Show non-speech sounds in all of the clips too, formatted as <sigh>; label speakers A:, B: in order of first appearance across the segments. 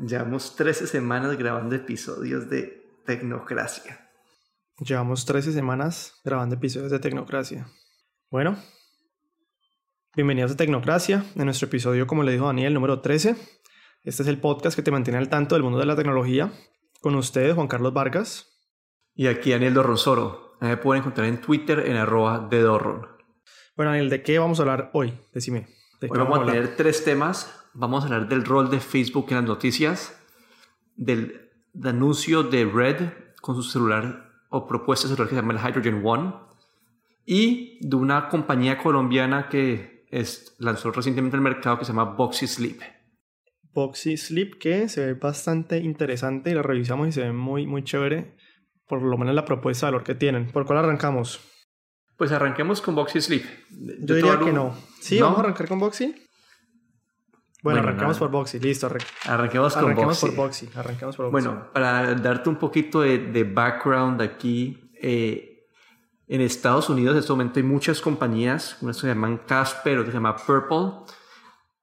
A: Llevamos 13 semanas grabando episodios de Tecnocracia.
B: Llevamos 13 semanas grabando episodios de Tecnocracia. Bueno, bienvenidos a Tecnocracia, en nuestro episodio, como le dijo Daniel, número 13. Este es el podcast que te mantiene al tanto del mundo de la tecnología. Con ustedes, Juan Carlos Vargas.
A: Y aquí Daniel Dorronsoro. Me pueden encontrar en Twitter en arroba de Dorron.
B: Bueno, Daniel, ¿de qué vamos a hablar hoy? Decime.
A: Hoy vamos a tener tres temas vamos a hablar del rol de Facebook en las noticias, del, anuncio de Red con su celular o propuesta de celular que se llama el Hydrogen One y de una compañía colombiana que es, lanzó recientemente al mercado que se llama Boxy Sleep.
B: Boxy Sleep que se ve bastante interesante y la revisamos y se ve muy muy chévere por lo menos la propuesta de valor que tienen. ¿Por cuál arrancamos?
A: Pues arranquemos con Boxy Sleep.
B: Yo, diría que no. Sí, vamos a arrancar con Boxy. Bueno, arranquemos por Boxy, listo.
A: arranquemos con
B: arranquemos Por Boxy. Arranquemos por
A: Boxy. Bueno, para darte un poquito de, background aquí, eh, en Estados Unidos en este momento hay muchas compañías, una se llaman Casper, otra se llama Purple,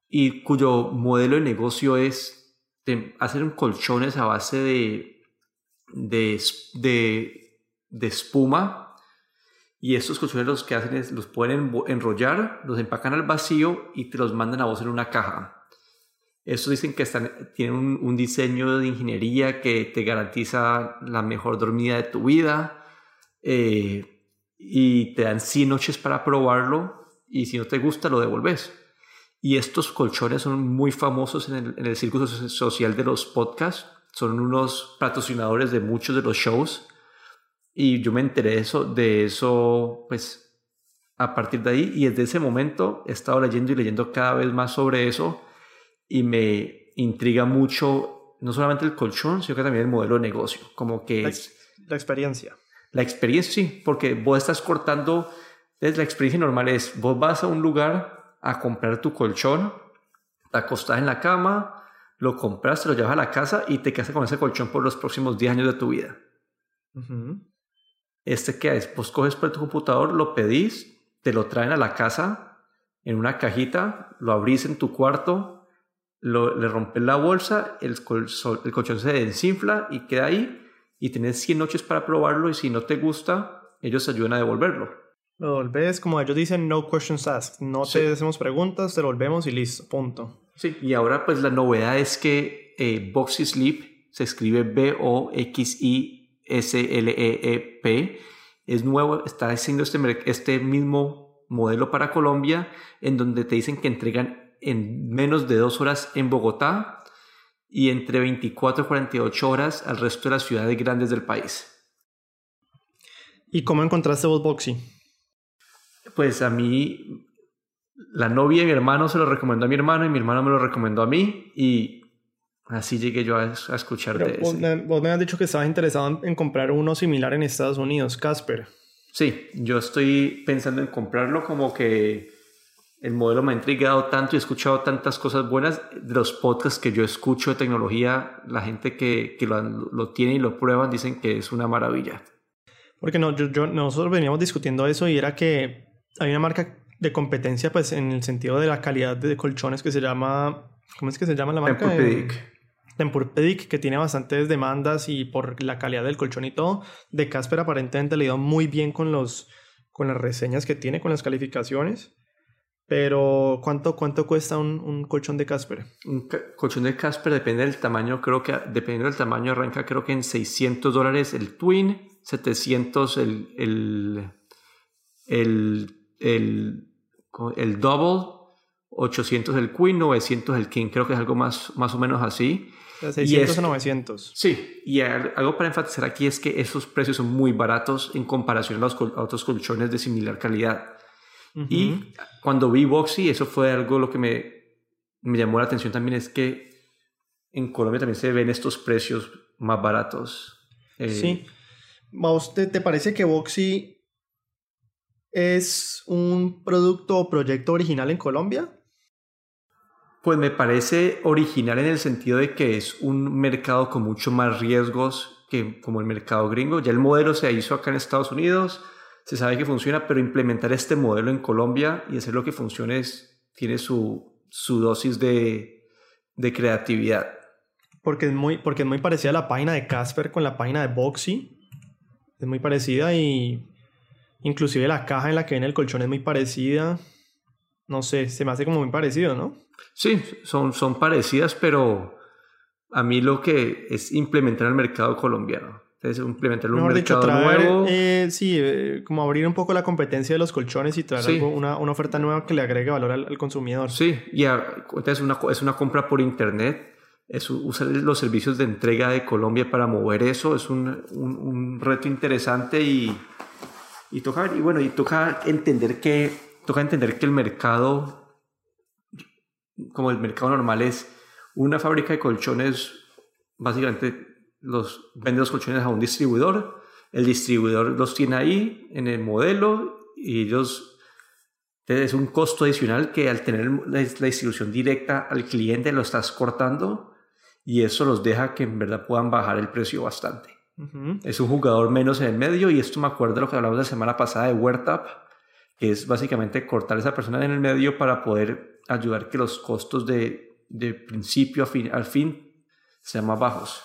A: y cuyo modelo de negocio es hacer un colchones a base de, de, de, de espuma y estos colchones los que hacen es los pueden enrollar, los empacan al vacío y te los mandan a vos en una caja. Estos dicen que están, tienen un, diseño de ingeniería que te garantiza la mejor dormida de tu vida eh, y te dan 100 noches para probarlo y si no te gusta lo devolves. Y estos colchones son muy famosos en el, en el círculo social de los podcasts. Son unos patrocinadores de muchos de los shows. Y yo me enteré de eso, de eso, pues, a partir de ahí. Y desde ese momento he estado leyendo y leyendo cada vez más sobre eso y me intriga mucho no solamente el colchón, sino que también el modelo de negocio, como que
B: la,
A: es...
B: La experiencia.
A: La experiencia, sí, porque vos estás cortando, es la experiencia normal es, vos vas a un lugar a comprar tu colchón, te acostás en la cama, lo compras, te lo llevas a la casa y te quedas con ese colchón por los próximos 10 años de tu vida. Este que es, vos coges por tu computador, lo pedís, te lo traen a la casa en una cajita, lo abrís en tu cuarto, le rompes la bolsa, el, el colchón se desinfla y queda ahí y tienes 100 noches para probarlo y si no te gusta, ellos te ayudan a devolverlo.
B: Lo devolves como ellos dicen, no questions asked. No te hacemos preguntas, te devolvemos y listo, punto.
A: Sí, y ahora pues la novedad es que eh, Boxy Sleep se escribe B-O-X-I-S-L-E-E-P. Es nuevo, está haciendo este, este mismo modelo para Colombia en donde te dicen que entregan en menos de dos horas en Bogotá y entre 24 y 48 horas al resto de las ciudades grandes del país.
B: ¿Y cómo encontraste vos Boxy?
A: Pues a mí, la novia de mi hermano se lo recomendó a mi hermano y mi hermano me lo recomendó a mí y así llegué yo a, escuchar de
B: vos, me, vos me has dicho que estabas interesado en comprar uno similar en Estados Unidos, Casper.
A: Sí, yo estoy pensando en comprarlo como que el modelo me ha intrigado tanto y he escuchado tantas cosas buenas de los podcasts que yo escucho de tecnología. La gente que, que lo, lo, tiene y lo prueban dicen que es una maravilla.
B: Porque no, yo, nosotros veníamos discutiendo eso y era que hay una marca de competencia pues en el sentido de la calidad de colchones que se llama... ¿Cómo es que se llama la marca?
A: Tempur-Pedic.
B: Tempur-Pedic, que tiene bastantes demandas y por la calidad del colchón y todo. De Casper aparentemente le dio muy bien con, los, con las reseñas que tiene, con las calificaciones. Pero, ¿cuánto, cuánto cuesta un, un colchón de Casper?
A: Un colchón de Casper depende del tamaño, creo que dependiendo del tamaño arranca creo que en 600 dólares el Twin, 700 el, el, el, el, el Double, 800 el Queen, 900 el King, creo que es algo más, más o menos así.
B: 600 o 900.
A: Sí, y algo para enfatizar aquí es que esos precios son muy baratos en comparación a los a otros colchones de similar calidad. Y cuando vi Boxy, eso fue algo lo que me, me llamó la atención también, es que en Colombia también se ven estos precios más baratos.
B: Eh, sí. ¿Usted te parece que Boxy es un producto o proyecto original en Colombia?
A: Pues me parece original en el sentido de que es un mercado con mucho más riesgos que como el mercado gringo. Ya el modelo se hizo acá en Estados Unidos, se sabe que funciona, pero implementar este modelo en Colombia y hacer lo que funcione es, tiene su, su dosis de, de creatividad.
B: porque es muy, porque es muy parecida la página de Casper con la página de Boxy. Es muy parecida y inclusive la caja en la que viene el colchón es muy parecida. No sé, se me hace como muy parecido, ¿no?
A: Sí, son, son parecidas, pero a mí lo que es implementar el mercado colombiano. Es implementar un mercado nuevo.
B: Eh, sí, eh, como abrir un poco la competencia de los colchones y traer algo, una, una, oferta nueva que le agregue valor al, consumidor.
A: Sí, y entonces una, es una compra por internet. Es usar los servicios de entrega de Colombia para mover eso es un, un, un reto interesante y, y toca y bueno y toca entender que toca entender que el mercado como el mercado normal es una fábrica de colchones, básicamente los vende los colchones a un distribuidor, el distribuidor los tiene ahí en el modelo y ellos es un costo adicional que al tener la, distribución directa al cliente lo estás cortando y eso los deja que en verdad puedan bajar el precio bastante. Es un jugador menos en el medio y esto me acuerdo de lo que hablamos la semana pasada de WordTap, que es básicamente cortar a esa persona en el medio para poder ayudar que los costos de de principio a fin, al fin sean más bajos.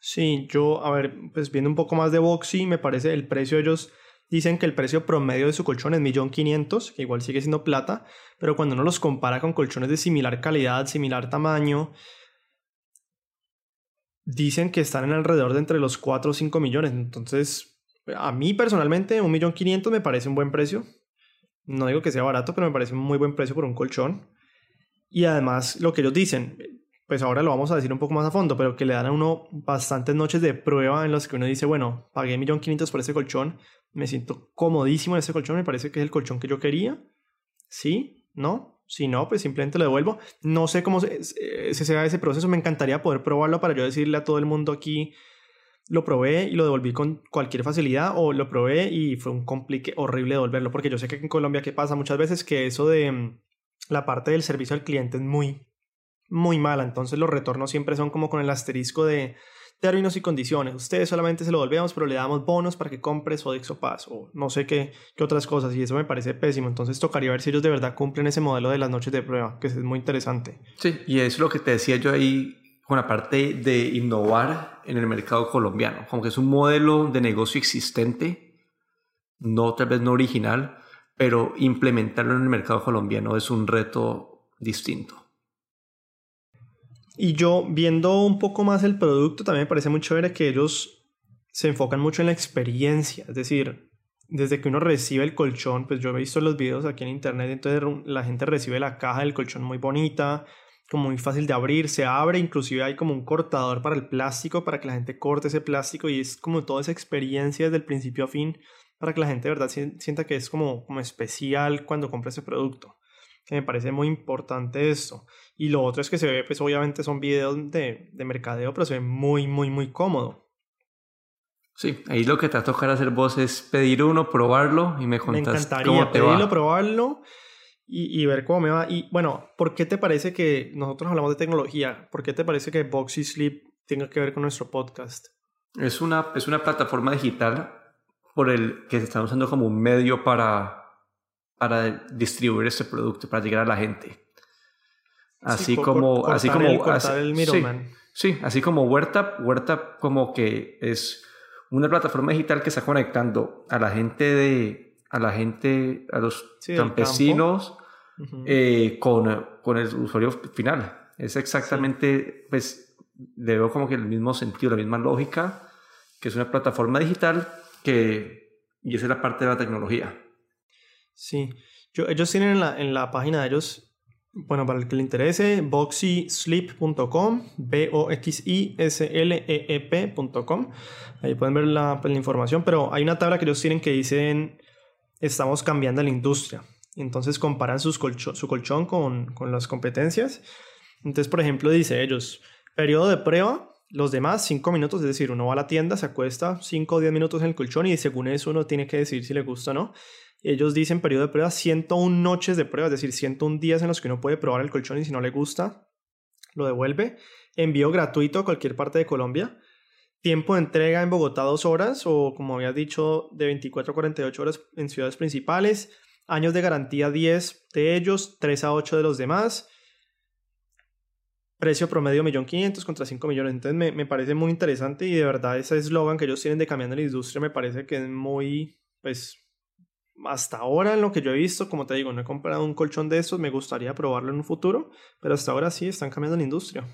B: Sí, yo, a ver, pues viendo un poco más de Boxy, me parece el precio, ellos dicen que el precio promedio de su colchón es 1.500.000, que igual sigue siendo plata, pero cuando uno los compara con colchones de similar calidad, similar tamaño, dicen que están en alrededor de entre los 4 o 5 millones. Entonces, a mí personalmente, 1.500.000 me parece un buen precio. No digo que sea barato, pero me parece un muy buen precio por un colchón. Y además, lo que ellos dicen, pues ahora lo vamos a decir un poco más a fondo, pero que le dan a uno bastantes noches de prueba en las que uno dice, bueno, pagué 1.500.000 por ese colchón, me siento comodísimo en ese colchón, me parece que es el colchón que yo quería. ¿Sí? ¿No? Si no, pues simplemente lo devuelvo. No sé cómo se, se sea ese proceso, me encantaría poder probarlo para yo decirle a todo el mundo aquí, lo probé y lo devolví con cualquier facilidad o lo probé y fue un complique horrible devolverlo, porque yo sé que en Colombia qué pasa muchas veces que eso de la parte del servicio al cliente es muy, muy mala. Entonces los retornos siempre son como con el asterisco de términos y condiciones. Ustedes solamente se lo volvemos, pero le damos bonos para que compres o Pass o no sé qué, qué otras cosas. Y eso me parece pésimo. Entonces tocaría ver si ellos de verdad cumplen ese modelo de las noches de prueba, que es muy interesante.
A: Sí, y es lo que te decía yo ahí con la parte de innovar en el mercado colombiano. Como es un modelo de negocio existente, no tal vez no original, pero implementarlo en el mercado colombiano es un reto distinto.
B: Y yo viendo un poco más el producto, también me parece muy chévere que ellos se enfocan mucho en la experiencia, es decir, desde que uno recibe el colchón, pues yo he visto los videos aquí en internet, entonces la gente recibe la caja del colchón muy bonita, como muy fácil de abrir, se abre, inclusive hay como un cortador para el plástico, para que la gente corte ese plástico y es como toda esa experiencia desde el principio a fin para que la gente de verdad sienta que es como, especial cuando compra ese producto. Que me parece muy importante esto. Y lo otro es que se ve, pues obviamente son videos de, de mercadeo, pero se ve muy, muy, muy cómodo.
A: Sí, ahí lo que te va a tocar hacer vos es pedir uno, probarlo y me contas
B: Me encantaría pedirlo, probarlo y, y, ver cómo me va. Y bueno, ¿por qué te parece que nosotros hablamos de tecnología? ¿Por qué te parece que Boxy Sleep tenga que ver con nuestro podcast?
A: Es una, es una plataforma digital por el que se está usando como un medio para, para distribuir este producto, para llegar a la gente. Así como, así como,
B: el,
A: sí, así como Huerta, Huerta como que es una plataforma digital que está conectando a la gente de, a la gente, a los campesinos eh, con, con el usuario final. Es exactamente, pues, le veo como que el mismo sentido, la misma lógica, que es una plataforma digital que, y esa es la parte de la tecnología.
B: Sí, Yo, ellos tienen en la, en la página de ellos, bueno, para el que le interese, boxysleep.com, B-O-X-I-S-L-E-E-P.com. Ahí pueden ver la, pues, la, información, pero hay una tabla que ellos tienen que dicen, estamos cambiando la industria. Entonces comparan sus su colchón con, con las competencias. Entonces, por ejemplo, dice ellos, periodo de prueba, los demás, 5 minutos, es decir, uno va a la tienda, se acuesta 5 o 10 minutos en el colchón y según eso uno tiene que decir si le gusta o no. Ellos dicen periodo de prueba 101 noches de prueba, es decir, 101 días en los que uno puede probar el colchón y si no le gusta, lo devuelve. Envío gratuito a cualquier parte de Colombia. Tiempo de entrega en Bogotá 2 horas o como había dicho de 24 a 48 horas en ciudades principales. Años de garantía 10 de ellos, 3 a 8 de los demás precio promedio 1.500.000 contra 5 millones. Entonces me, me, parece muy interesante y de verdad ese eslogan que ellos tienen de cambiando la industria me parece que es muy, pues, hasta ahora en lo que yo he visto, como te digo, no he comprado un colchón de estos, me gustaría probarlo en un futuro, pero hasta ahora sí están cambiando la industria.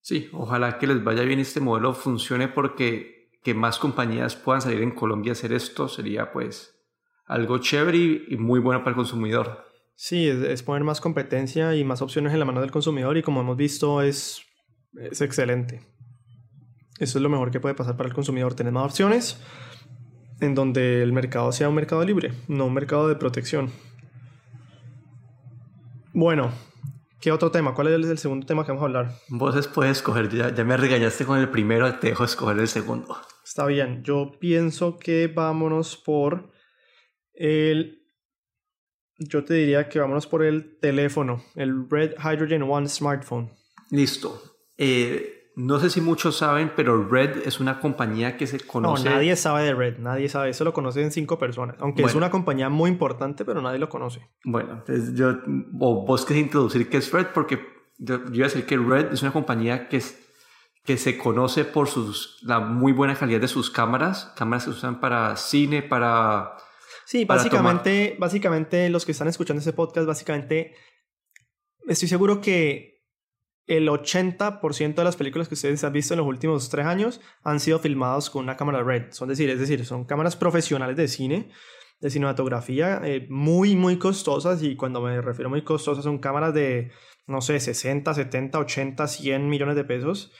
A: Sí, ojalá que les vaya bien este modelo, funcione porque que más compañías puedan salir en Colombia a hacer esto sería pues algo chévere y muy bueno para el consumidor.
B: Sí, es, poner más competencia y más opciones en la mano del consumidor y como hemos visto es, es excelente. Eso es lo mejor que puede pasar para el consumidor, tener más opciones en donde el mercado sea un mercado libre, no un mercado de protección. Bueno, ¿qué otro tema? ¿Cuál es el segundo tema que vamos a hablar?
A: Vos puedes escoger, ya, ya me regañaste con el primero, te dejo escoger el segundo.
B: Está bien, yo pienso que vámonos por el... Yo te diría que vámonos por el teléfono, el Red Hydrogen One smartphone.
A: Listo. Eh, no sé si muchos saben, pero Red es una compañía que se conoce.
B: No, nadie sabe de Red, nadie sabe. Eso lo conocen cinco personas. Aunque es una compañía muy importante, pero nadie lo conoce.
A: Bueno, entonces yo. O vos querés introducir qué es Red, porque yo, iba a decir que Red es una compañía que, es, que se conoce por sus, la muy buena calidad de sus cámaras. Cámaras que se usan para cine, para.
B: Sí, básicamente, básicamente los que están escuchando este podcast, básicamente. Estoy seguro que el 80% de las películas que ustedes han visto en los últimos tres años han sido filmadas con una cámara RED. Son decir, es decir, son cámaras profesionales de cine, de cinematografía, eh, muy, muy costosas. Y cuando me refiero a muy costosas, son cámaras de, no sé, 60, 70, 80, 100 millones de pesos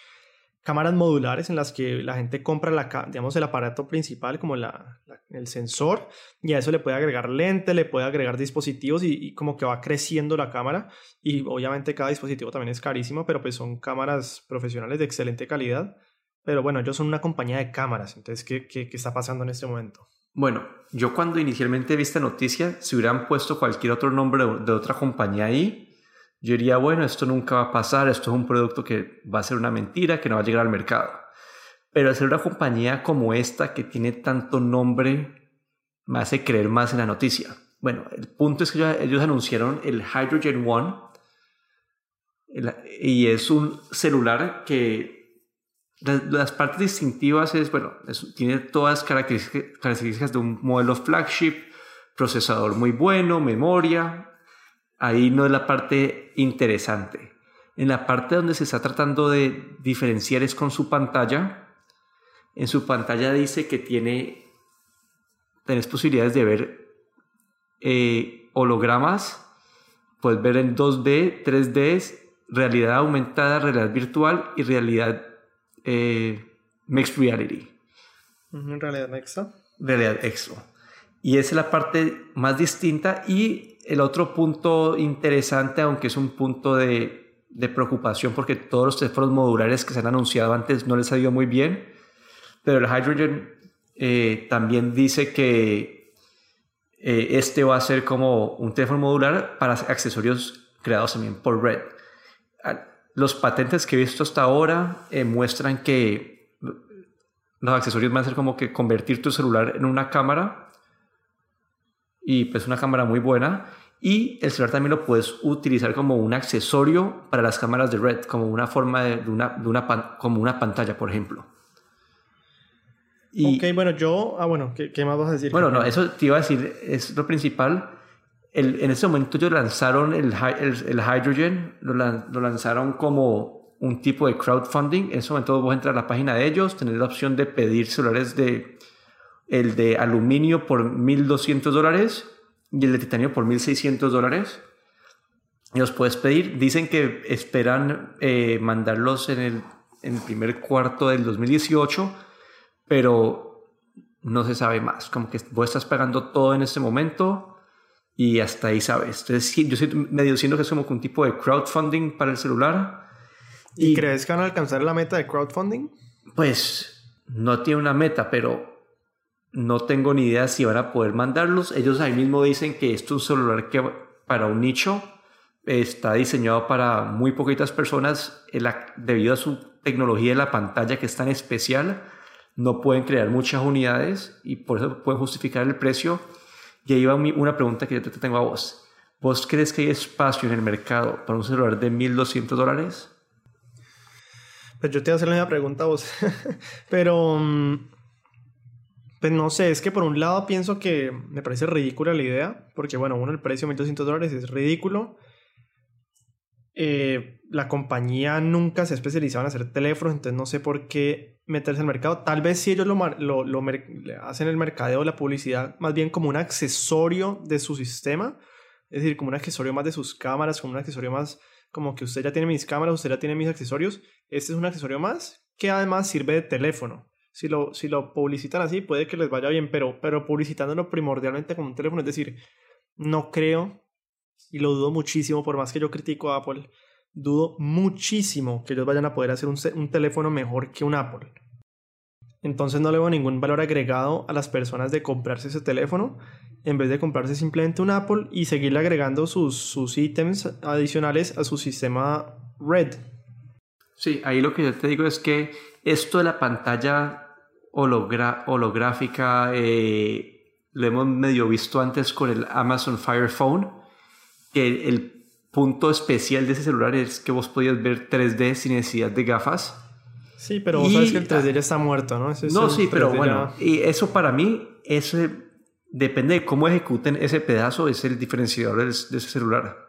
B: cámaras modulares en las que la gente compra la, digamos, el aparato principal como la, el sensor y a eso le puede agregar lente, le puede agregar dispositivos y, como que va creciendo la cámara y obviamente cada dispositivo también es carísimo, pero pues son cámaras profesionales de excelente calidad. Pero bueno, ellos son una compañía de cámaras, entonces, ¿qué, qué, qué está pasando en este momento?
A: Bueno, yo cuando inicialmente vi esta noticia, si hubieran puesto cualquier otro nombre de otra compañía ahí, yo diría, bueno, esto nunca va a pasar, esto es un producto que va a ser una mentira, que no va a llegar al mercado. Pero hacer una compañía como esta, que tiene tanto nombre, me hace creer más en la noticia. Bueno, el punto es que ellos anunciaron el Hydrogen One y es un celular que las, partes distintivas es, bueno, tiene todas características, características de un modelo flagship, procesador muy bueno, memoria, ahí no es la parte interesante. En la parte donde se está tratando de diferenciar es con su pantalla. En su pantalla dice que tiene, tenés posibilidades de ver eh, hologramas, puedes ver en 2D, 3D, realidad aumentada, realidad virtual y realidad eh, mixed reality.
B: Realidad extra.
A: Realidad extra. Y esa es la parte más distinta y el otro punto interesante, aunque es un punto de, de, preocupación porque todos los teléfonos modulares que se han anunciado antes no les ha ido muy bien, pero el Hydrogen eh, también dice que eh, este va a ser como un teléfono modular para accesorios creados también por Red. Ah, los patentes que he visto hasta ahora eh, muestran que los accesorios van a ser como que convertir tu celular en una cámara y pues una cámara muy buena. Y el celular también lo puedes utilizar como un accesorio para las cámaras de red, como una forma de, una, de una como una pantalla, por ejemplo.
B: Y, ok, bueno, yo, ah, bueno, ¿qué, ¿qué, más vas a decir?
A: Bueno, no, eso te iba a decir, es lo principal. El, en ese momento ellos lanzaron el, el, Hydrogen, lo, lo, lanzaron como un tipo de crowdfunding. En ese momento vos entras a la página de ellos, tenés la opción de pedir celulares de el de aluminio por 1.200 dólares y el de titanio por 1.600 dólares. Y los puedes pedir. Dicen que esperan eh, mandarlos en el, en el primer cuarto del 2018, pero no se sabe más. Como que vos estás pagando todo en este momento y hasta ahí sabes. Entonces, yo estoy medio diciendo que es como un tipo de crowdfunding para el celular.
B: ¿Y, ¿Y crees que van a alcanzar la meta de crowdfunding?
A: Pues no tiene una meta, pero no tengo ni idea si van a poder mandarlos. Ellos ahí mismo dicen que esto es un celular que para un nicho está diseñado para muy poquitas personas debido a su tecnología de la pantalla que es tan especial. No pueden crear muchas unidades y por eso pueden justificar el precio. Y ahí va una pregunta que yo te tengo a vos. ¿Vos crees que hay espacio en el mercado para un celular de 1.200 dólares?
B: Pues yo te voy a hacer la misma pregunta a vos. <laughs> Pero, mm, pues no sé, es que por un lado pienso que me parece ridícula la idea, porque bueno, uno, el precio de 1.200 dólares es ridículo. Eh, la compañía nunca se ha especializado en hacer teléfonos, entonces no sé por qué meterse al mercado. Tal vez si ellos lo, lo, lo hacen el mercadeo, la publicidad, más bien como un accesorio de su sistema, es decir, como un accesorio más de sus cámaras, como un accesorio más como que usted ya tiene mis cámaras, usted ya tiene mis accesorios. Este es un accesorio más que además sirve de teléfono. Si lo, si lo publicitan así, puede que les vaya bien, pero, pero publicitándolo primordialmente como un teléfono, es decir, no creo, y lo dudo muchísimo, por más que yo critico a Apple, dudo muchísimo que ellos vayan a poder hacer un, un teléfono mejor que un Apple. Entonces no le veo ningún valor agregado a las personas de comprarse ese teléfono en vez de comprarse simplemente un Apple y seguirle agregando sus, sus ítems adicionales a su sistema Red.
A: Sí, ahí lo que yo te digo es que esto de la pantalla holográfica eh, lo hemos medio visto antes con el Amazon Fire Phone, que el punto especial de ese celular es que vos podías ver 3D sin necesidad de gafas
B: Sí, pero vos sabes que el 3D ya está muerto, ¿no?
A: no, sí, pero bueno, y eso para mí, eso depende de cómo ejecuten ese pedazo, es el diferenciador de, ese celular.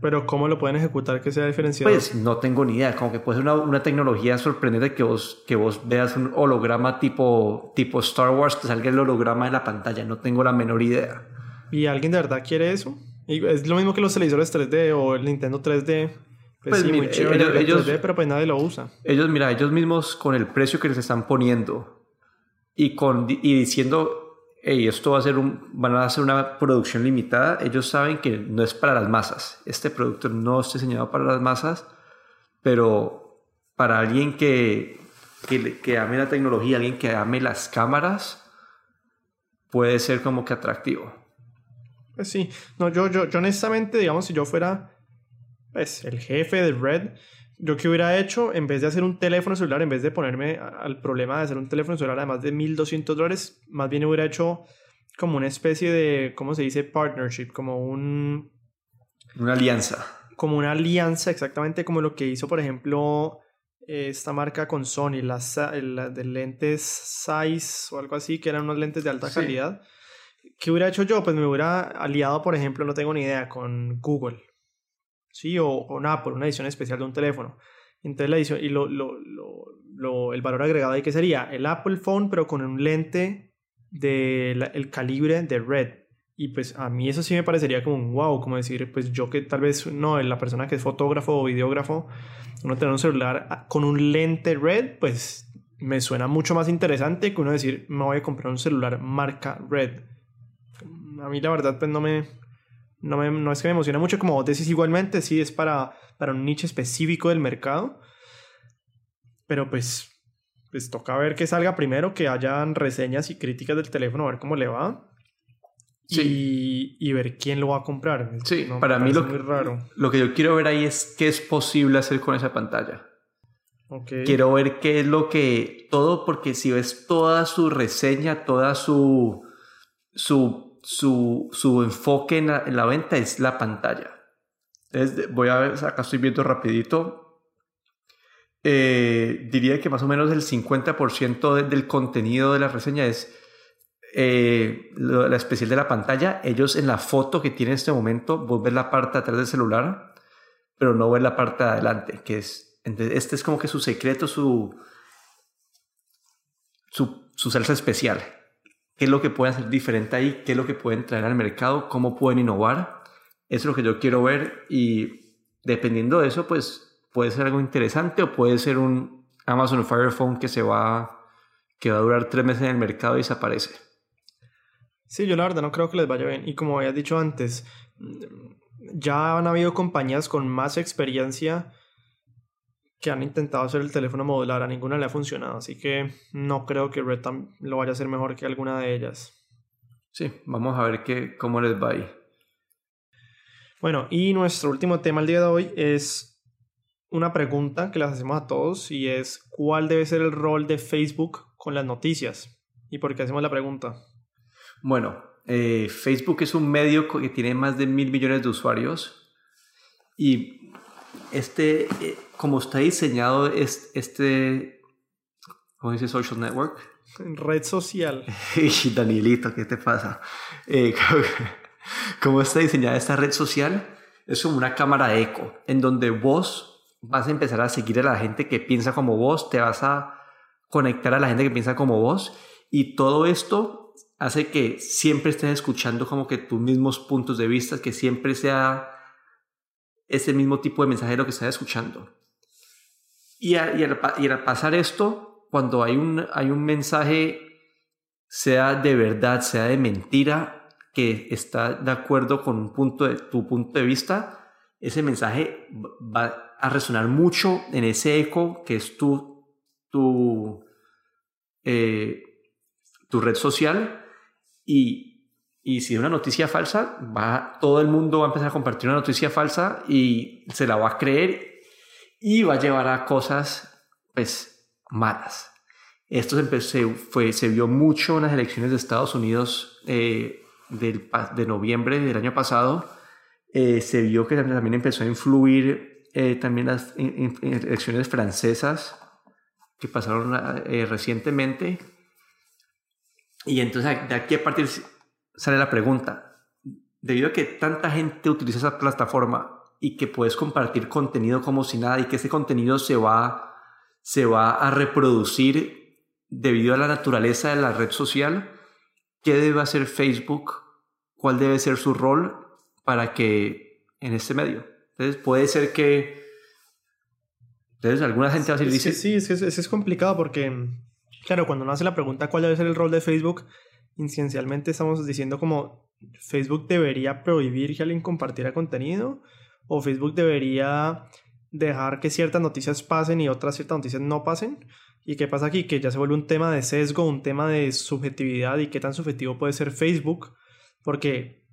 B: Pero ¿cómo lo pueden ejecutar que sea diferenciador?
A: Pues no tengo ni idea, como que puede ser una, una, tecnología sorprendente que vos, que vos veas un holograma tipo, tipo Star Wars, que salga el holograma en la pantalla, no tengo la menor idea.
B: ¿Y alguien de verdad quiere eso? Es lo mismo que los televisores 3D o el Nintendo 3D. Pues, pues sí, muy chévere ellos, pero pues nadie lo usa.
A: Ellos, mira, ellos mismos con el precio que les están poniendo y, con, y diciendo, hey, esto va a ser un, van a hacer una producción limitada, ellos saben que no es para las masas. Este producto no está diseñado para las masas, pero para alguien que, que, que ame la tecnología, alguien que ame las cámaras, puede ser como que atractivo.
B: Pues sí, no, yo, yo, yo honestamente, digamos, si yo fuera pues, el jefe de Red, yo que hubiera hecho, en vez de hacer un teléfono celular, en vez de ponerme al problema de hacer un teléfono celular además de 1.200 dólares, más bien hubiera hecho como una especie de, ¿cómo se dice? Partnership, como un...
A: Una alianza.
B: Como una alianza, exactamente como lo que hizo, por ejemplo, esta marca con Sony, las de lentes Size o algo así, que eran unos lentes de alta calidad. ¿Qué hubiera hecho yo? Pues me hubiera aliado, por ejemplo, no tengo ni idea, con Google ¿sí? O, o nada, por una edición especial de un teléfono. Entonces la edición, y lo, lo, lo, el valor agregado ahí que sería el Apple Phone, pero con un lente del el calibre de Red. Y pues a mí eso sí me parecería como un wow, como decir, pues yo que tal vez no, la persona que es fotógrafo o videógrafo, uno tener un celular ah, con un lente Red, pues me suena mucho más interesante que uno decir, me voy a comprar un celular marca Red. A mí la verdad pues no me, no, no es que me emocione mucho, como vos decís igualmente, sí es para, para un nicho específico del mercado. Pero pues, pues toca ver que salga primero, que hayan reseñas y críticas del teléfono, a ver cómo le va. Sí. Y, ver quién lo va a comprar.
A: Sí, para mí lo, muy raro. lo que yo quiero ver ahí es qué es posible hacer con esa pantalla. Okay. Quiero ver qué es lo que... Todo porque si ves toda su reseña, toda su... su su, su enfoque en la, venta es la pantalla. Entonces, voy a ver, acá estoy viendo rapidito. Eh, diría que más o menos el 50% del contenido de la reseña es eh, la especial de la pantalla. Ellos en la foto que tiene en este momento, vos ves la parte atrás del celular, pero no ves la parte de adelante, que es, este es como que su secreto, su, su, su salsa especial qué es lo que pueden hacer diferente ahí, qué es lo que pueden traer al mercado, cómo pueden innovar. Eso es lo que yo quiero ver y dependiendo de eso, pues puede ser algo interesante o puede ser un Amazon Fire Phone que se va, que va a durar tres meses en el mercado y desaparece.
B: Sí, yo la verdad no creo que les vaya bien. Y como había dicho antes, ya han habido compañías con más experiencia que han intentado hacer el teléfono modular, a ninguna le ha funcionado, así que no creo que Red lo vaya a hacer mejor que alguna de ellas.
A: Sí, vamos a ver qué, cómo les va ahí.
B: Bueno, y nuestro último tema el día de hoy es una pregunta que les hacemos a todos y es ¿cuál debe ser el rol de Facebook con las noticias? ¿Y por qué hacemos la pregunta?
A: Bueno, eh, Facebook es un medio que tiene más de mil millones de usuarios y este, eh, como está diseñado es, este, ¿cómo dice social network?
B: Red social. <laughs>
A: Danielito, ¿qué te pasa? Eh, ¿Cómo está diseñada esta red social? Es como una cámara de eco, en donde vos vas a empezar a seguir a la gente que piensa como vos, te vas a conectar a la gente que piensa como vos, y todo esto hace que siempre estés escuchando como que tus mismos puntos de vista, que siempre sea ese mismo tipo de mensajero que estás escuchando. Y, al, pasar esto, cuando hay un, hay un mensaje, sea de verdad, sea de mentira, que está de acuerdo con un punto de, tu punto de vista, ese mensaje va a resonar mucho en ese eco que es tu, tu, eh, tu red social. Y, y si es una noticia falsa, va, todo el mundo va a empezar a compartir una noticia falsa y se la va a creer y va a llevar a cosas pues malas. Esto se, fue, se vio mucho en las elecciones de Estados Unidos eh, del, de noviembre del año pasado, eh, se vio que también empezó a influir eh, también las elecciones francesas que pasaron eh, recientemente. Y entonces de aquí a partir sale la pregunta, debido a que tanta gente utiliza esa plataforma y que puedes compartir contenido como si nada y que ese contenido se va, se va a reproducir debido a la naturaleza de la red social, ¿Qué debe hacer Facebook? ¿Cuál debe ser su rol para que en este medio? Entonces puede ser que... Entonces alguna gente va a decir...
B: Sí, sí, es, es, complicado porque, claro, cuando uno hace la pregunta cuál debe ser el rol de Facebook, incidencialmente estamos diciendo como Facebook debería prohibir que alguien compartiera contenido o Facebook debería dejar que ciertas noticias pasen y otras ciertas noticias no pasen. ¿Y qué pasa aquí? Que ya se vuelve un tema de sesgo, un tema de subjetividad y qué tan subjetivo puede ser Facebook, porque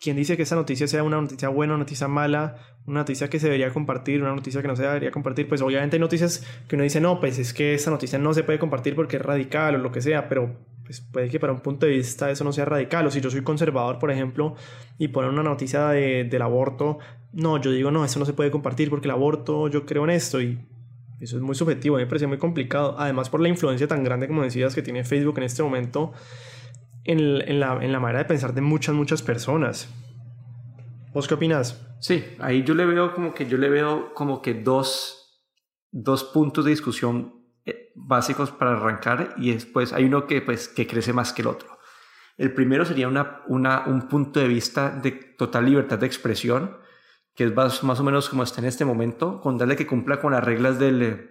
B: quien dice que esa noticia sea una noticia buena, una noticia mala, una noticia que se debería compartir, una noticia que no se debería compartir, pues obviamente hay noticias que uno dice, no, pues es que esa noticia no se puede compartir porque es radical o lo que sea, pero pues puede que para un punto de vista eso no sea radical, o si yo soy conservador, por ejemplo, y poner una noticia de, del aborto, no, yo digo, no, eso no se puede compartir porque el aborto, yo creo en esto, y eso es muy subjetivo, a mí me parece muy complicado. Además, por la influencia tan grande, como decías, que tiene Facebook en este momento en, la, en la manera de pensar de muchas, muchas personas. ¿Vos qué opinas?
A: Sí, ahí yo le veo como que yo le veo como que dos, dos puntos de discusión eh, básicos para arrancar y después hay uno que, pues, que crece más que el otro. El primero sería una, un punto de vista de total libertad de expresión que es más, más o menos como está en este momento, con darle que cumpla con las reglas del,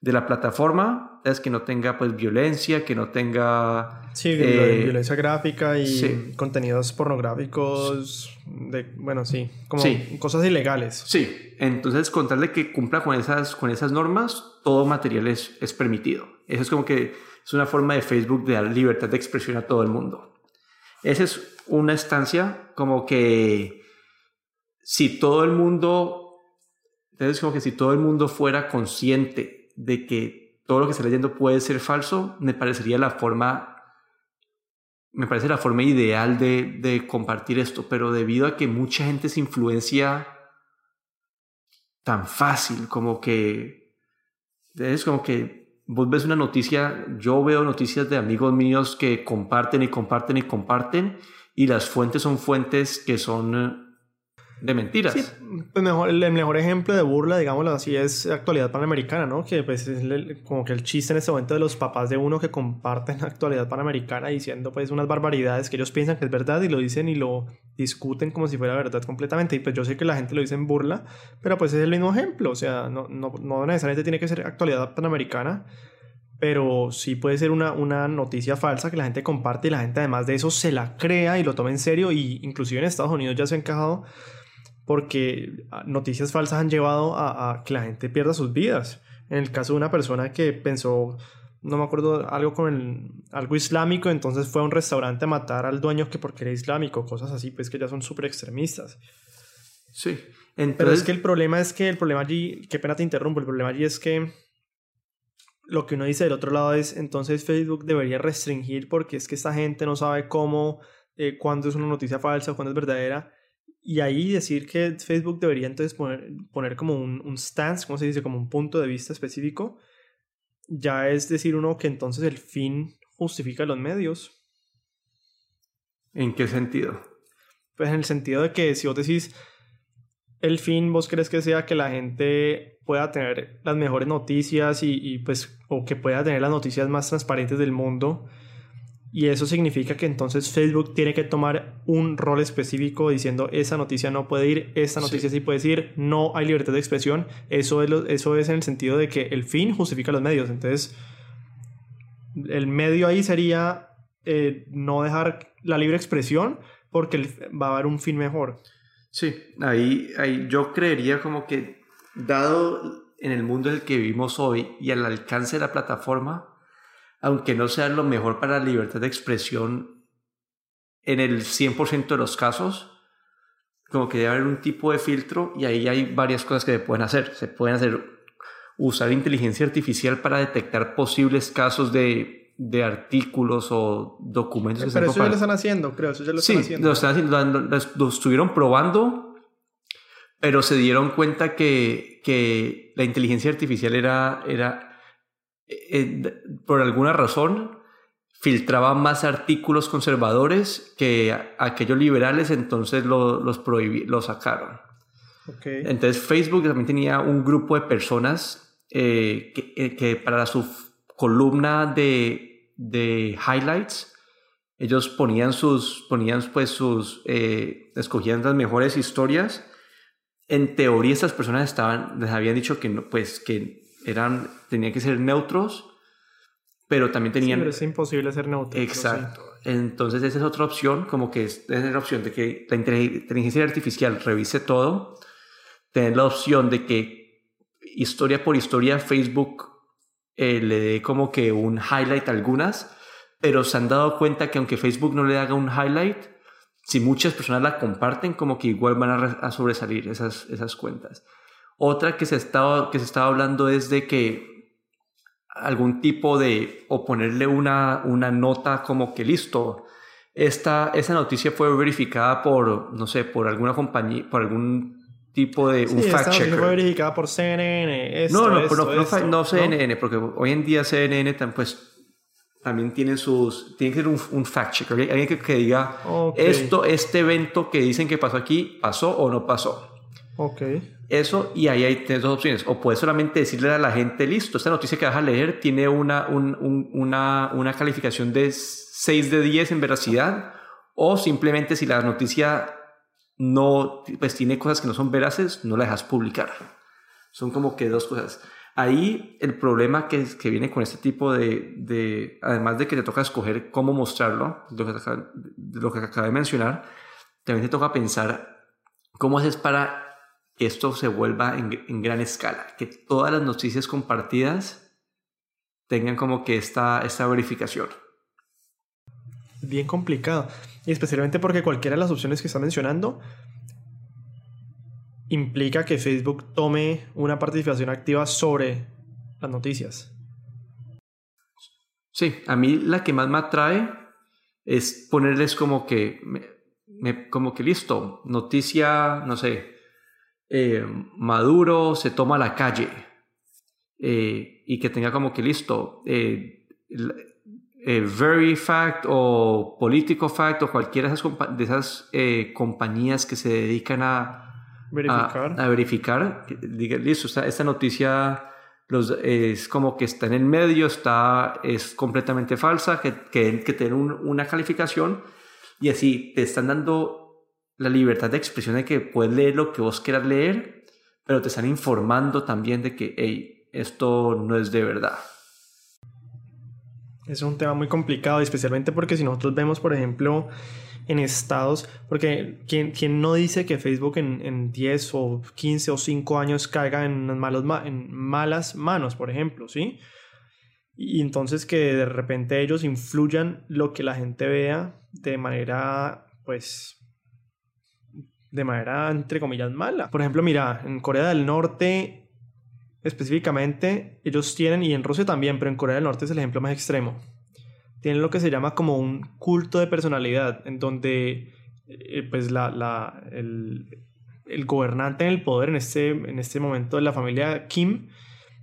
A: de la plataforma, es que no tenga pues violencia, que no tenga...
B: Sí, eh, violencia gráfica y contenidos pornográficos, de, bueno, sí, como cosas ilegales.
A: Sí, entonces contarle que cumpla con esas, con esas normas, todo material es, es permitido. Eso es como que es una forma de Facebook de dar libertad de expresión a todo el mundo. Esa es una estancia como que si todo el mundo, entonces como que si todo el mundo fuera consciente de que todo lo que está leyendo puede ser falso, me parecería la forma, me parece la forma ideal de, de compartir esto, pero debido a que mucha gente se influencia tan fácil, como que, es como que vos ves una noticia, yo veo noticias de amigos míos que comparten y comparten y comparten, y las fuentes son fuentes que son de mentiras. Sí,
B: el mejor ejemplo de burla, digámoslo así, es actualidad panamericana, ¿no? Que pues es como que el chiste en este momento de los papás de uno que comparten <laughs> actualidad panamericana diciendo pues unas barbaridades que ellos piensan que es verdad y lo dicen y lo discuten como si fuera verdad completamente. Y pues yo sé que la gente lo dice en burla, pero pues es el mismo ejemplo, o sea, no, no, no necesariamente tiene que ser actualidad panamericana pero sí puede ser una, una, noticia falsa que la gente comparte y la gente además de eso se la crea y lo toma en serio y inclusive en Estados Unidos ya se ha encajado porque ah, noticias falsas han llevado a, que la gente pierda sus vidas. En el caso de una persona que pensó, no me acuerdo, algo con el, algo islámico, entonces fue a un restaurante a matar al dueño que porque era islámico, cosas así, pues que ya son súper extremistas.
A: Sí.
B: Entonces... Pero es que el problema es que el problema allí, qué pena te interrumpo, el problema allí es que lo que uno dice del otro lado es, entonces Facebook debería restringir porque es que esta gente no sabe cómo eh, cuándo es una noticia falsa, cuándo es verdadera. Y ahí decir que Facebook debería entonces poner, poner como un, un stance, ¿cómo se dice? Como un punto de vista específico. Ya es decir uno que entonces el fin justifica los medios.
A: ¿En qué sentido?
B: Pues en el sentido de que si vos decís, el fin vos crees que sea que la gente pueda tener las mejores noticias y, y, pues o que pueda tener las noticias más transparentes del mundo y eso significa que entonces Facebook tiene que tomar un rol específico diciendo esa noticia no puede ir, esta noticia sí, puede ir, no hay libertad de expresión. Eso es, lo, eso es en el sentido de que el fin justifica los medios. Entonces, el medio ahí sería eh, no dejar la libre expresión porque va a haber un fin mejor.
A: Sí, ahí, ahí yo creería como que dado en el mundo en el que vivimos hoy y al alcance de la plataforma, aunque no sea lo mejor para la libertad de expresión en el 100% de los casos, como que debe haber un tipo de filtro y ahí hay varias cosas que se pueden hacer. Se pueden hacer, usar inteligencia artificial para detectar posibles casos de, de artículos o documentos.
B: Pero eso ya lo están haciendo, creo, eso ya lo
A: sí,
B: están haciendo.
A: Lo, están haciendo, lo, lo, estuvieron probando, pero se dieron cuenta que, que la inteligencia artificial era, era eh, por alguna razón filtraba más artículos conservadores que aquellos liberales, entonces lo, los prohibí, lo sacaron.
B: Okay.
A: Entonces Facebook también tenía un grupo de personas eh, que, eh, que, para su columna de, de, highlights, ellos ponían sus, ponían pues sus, eh, escogían las mejores historias. En teoría estas personas estaban, les habían dicho que no, pues que eran, tenían que ser neutros, pero también tenían... Sí,
B: pero es imposible ser neutro.
A: Exacto. Sí. Entonces esa es otra opción, como que es, es la opción de que la inteligencia artificial revise todo, tener la opción de que historia por historia Facebook eh, le dé como que un highlight a algunas, pero se han dado cuenta que aunque Facebook no le haga un highlight, si muchas personas la comparten, como que igual van a, a sobresalir esas, esas cuentas. Otra que se estaba, que se estaba hablando es de que algún tipo de, o ponerle una, una nota como que listo, esta, esa noticia fue verificada por, no sé, por alguna compañía, por algún tipo de
B: sí,
A: un fact checker.
B: fue verificada por CNN. Esto,
A: no, no,
B: esto,
A: no, no,
B: esto,
A: no, CNN, porque hoy en día CNN pues, también tienen sus, tiene que ser un, un fact checker, alguien que, que diga
B: okay.
A: esto, este evento que dicen que pasó aquí, pasó o no pasó.
B: Ok.
A: Eso, y ahí hay tienes dos opciones. O puedes solamente decirle a la gente, listo, esta noticia que vas a leer tiene una, un, un, una, una calificación de 6 de 10 en veracidad. O simplemente si la noticia no, pues tiene cosas que no son veraces, no la dejas publicar. Son como que dos cosas. Ahí el problema que, que viene con este tipo de, de, además de que te toca escoger cómo mostrarlo, lo que, lo que acabé de mencionar, también te toca pensar cómo haces para que esto se vuelva en, en, gran escala, que todas las noticias compartidas tengan como que esta, esta verificación.
B: Bien complicado, y especialmente porque cualquiera de las opciones que está mencionando implica que Facebook tome una participación activa sobre las noticias.
A: Sí, a mí la que más me atrae es ponerles como que, me, me, como que listo, noticia, no sé, eh, Maduro se toma la calle eh, y que tenga como que listo, eh, Very Fact o Politico Fact o cualquiera de esas, de esas compañías que se dedican a
B: verificar,
A: a, a verificar diga, listo, esta, esta noticia los, es como que está en el medio, está, es completamente falsa, que, que, que un, una calificación y así te están dando la libertad de expresión de que puedes leer lo que vos quieras leer, pero te están informando también de que, hey, esto no es de verdad.
B: Es un tema muy complicado, especialmente porque si nosotros vemos, por ejemplo, en estados, porque ¿quién, quién no dice que Facebook en, en 10 o 15 o 5 años caiga en, malos, en malas manos, por ejemplo, ¿sí? Y entonces que de repente ellos influyan lo que la gente vea de manera, pues, de manera, entre comillas, mala. Por ejemplo, mira, en Corea del Norte, específicamente, ellos tienen, y en Rusia también, pero en Corea del Norte es el ejemplo más extremo, tienen lo que se llama como un culto de personalidad, en donde eh, pues la, la, el, el, gobernante en el poder en este, en este momento de la familia Kim,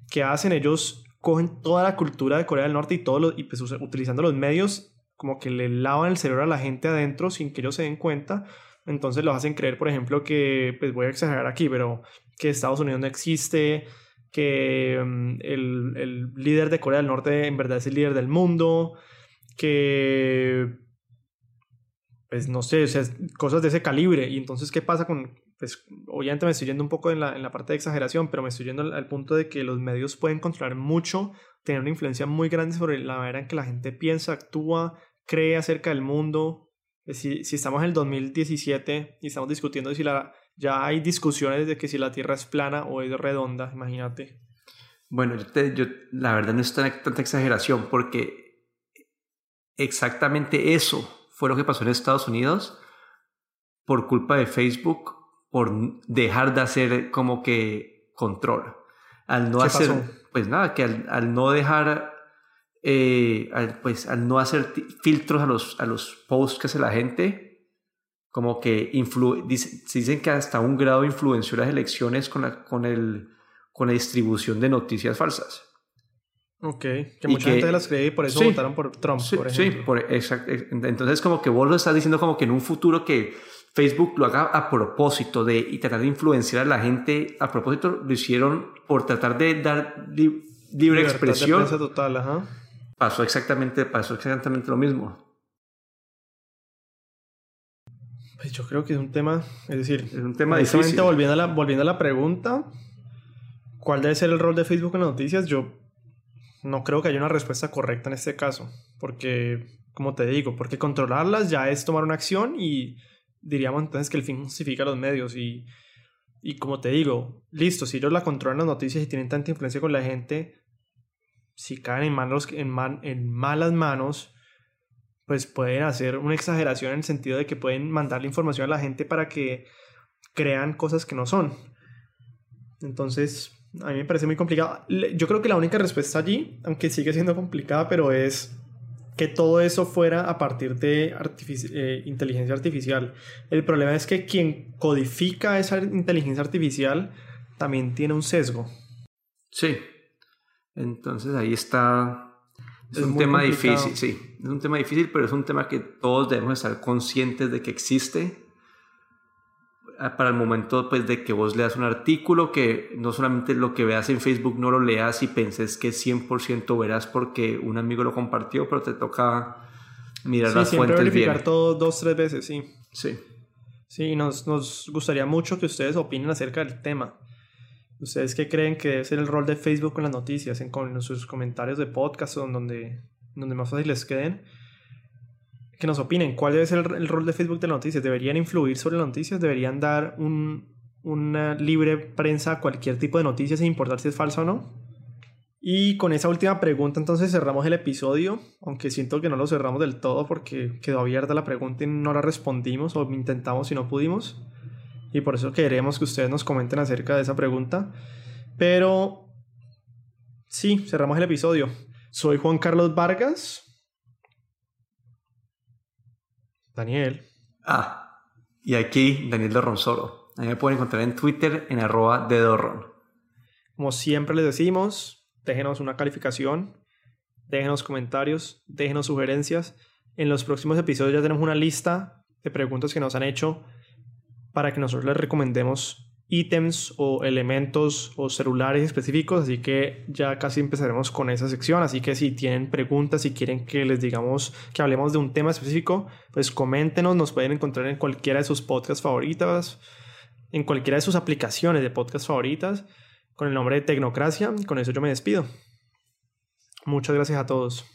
B: que hacen ellos, cogen toda la cultura de Corea del Norte y, todo y pues, utilizando los medios, como que le lavan el cerebro a la gente adentro sin que ellos se den cuenta. Entonces los hacen creer, por ejemplo, que, pues voy a exagerar aquí, pero que Estados Unidos no existe, que mm, el, el, líder de Corea del Norte en verdad es el líder del mundo, que, pues no sé, o sea, cosas de ese calibre. Y entonces, ¿qué pasa con, pues obviamente me estoy yendo un poco en la, en la parte de exageración, pero me estoy yendo al, punto de que los medios pueden controlar mucho, tener una influencia muy grande sobre la manera en que la gente piensa, actúa, cree acerca del mundo. Si, si estamos en el 2017 y estamos discutiendo si la ya hay discusiones de que si la Tierra es plana o es redonda, imagínate.
A: Bueno, yo, la verdad no es tanta exageración porque exactamente eso fue lo que pasó en Estados Unidos por culpa de Facebook, por dejar de hacer como que control. Al no hacer, pues nada, que al, no dejar, eh, pues al no hacer filtros a los, a los posts que hace la gente, como que influ dicen que hasta un grado influenció las elecciones con la, con el, con la distribución de noticias falsas.
B: Ok, que mucha gente las cree y por eso votaron por Trump,
A: sí,
B: por ejemplo.
A: Sí, por, exacto. Entonces como que vos lo estás diciendo como que en un futuro que Facebook lo haga a propósito de y tratar de influenciar a la gente, a propósito lo hicieron por tratar de dar libre expresión.
B: total, ajá.
A: Pasó exactamente, pasó exactamente lo mismo.
B: Pues yo creo que es un tema, es decir,
A: es un tema difícil.
B: Volviendo a, la, volviendo a la pregunta, ¿cuál debe ser el rol de Facebook en las noticias? Yo no creo que haya una respuesta correcta en este caso, porque, como te digo, porque controlarlas ya es tomar una acción y diríamos entonces que el fin justifica los medios y, y como te digo, listo, si ellos la controlan las noticias y tienen tanta influencia con la gente, si caen en, manos, en, malas manos, pues pueden hacer una exageración en el sentido de que pueden mandarle información a la gente para que crean cosas que no son. Entonces, a mí me parece muy complicado. Yo creo que la única respuesta allí, aunque sigue siendo complicada, pero es que todo eso fuera a partir de eh, inteligencia artificial. El problema es que quien codifica esa inteligencia artificial también tiene un sesgo.
A: Sí. Entonces ahí está es, un tema difícil, sí. Es un tema difícil, pero es un tema que todos debemos estar conscientes de que existe. Ah, para el momento pues, de que vos leas un artículo, que no solamente lo que veas en Facebook no lo leas y penses que 100% verás porque un amigo lo compartió, pero te toca mirar las fuentes
B: verificar bien. todo dos, tres veces, sí.
A: Sí.
B: Sí, nos, nos gustaría mucho que ustedes opinen acerca del tema. ¿Ustedes qué creen que debe ser el rol de Facebook con las noticias? En, con, sus comentarios de podcast o donde, donde más fácil les queden. Que nos opinen. ¿Cuál debe ser el, rol de Facebook de las noticias? ¿Deberían influir sobre las noticias? ¿Deberían dar un, una libre prensa a cualquier tipo de noticias sin importar si es falso o no? Y con esa última pregunta entonces cerramos el episodio, aunque siento que no lo cerramos del todo porque quedó abierta la pregunta y no la respondimos o intentamos y no pudimos y por eso queremos que ustedes nos comenten acerca de esa pregunta. Pero sí, cerramos el episodio. Soy Juan Carlos Vargas. Daniel.
A: Ah, y aquí Daniel Dorronsoro. A mí me pueden encontrar en Twitter en arroba de Dorron.
B: Como siempre les decimos, déjenos una calificación, déjenos comentarios, déjenos sugerencias. En los próximos episodios ya tenemos una lista de preguntas que nos han hecho para que nosotros les recomendemos ítems o elementos o celulares específicos, así que ya casi empezaremos con esa sección, así que si tienen preguntas, si quieren que les digamos que hablemos de un tema específico, pues coméntenos, nos pueden encontrar en cualquiera de sus podcasts favoritas, en cualquiera de sus aplicaciones de podcast favoritas, con el nombre de Tecnocracia, y con eso yo me despido. Muchas gracias a todos.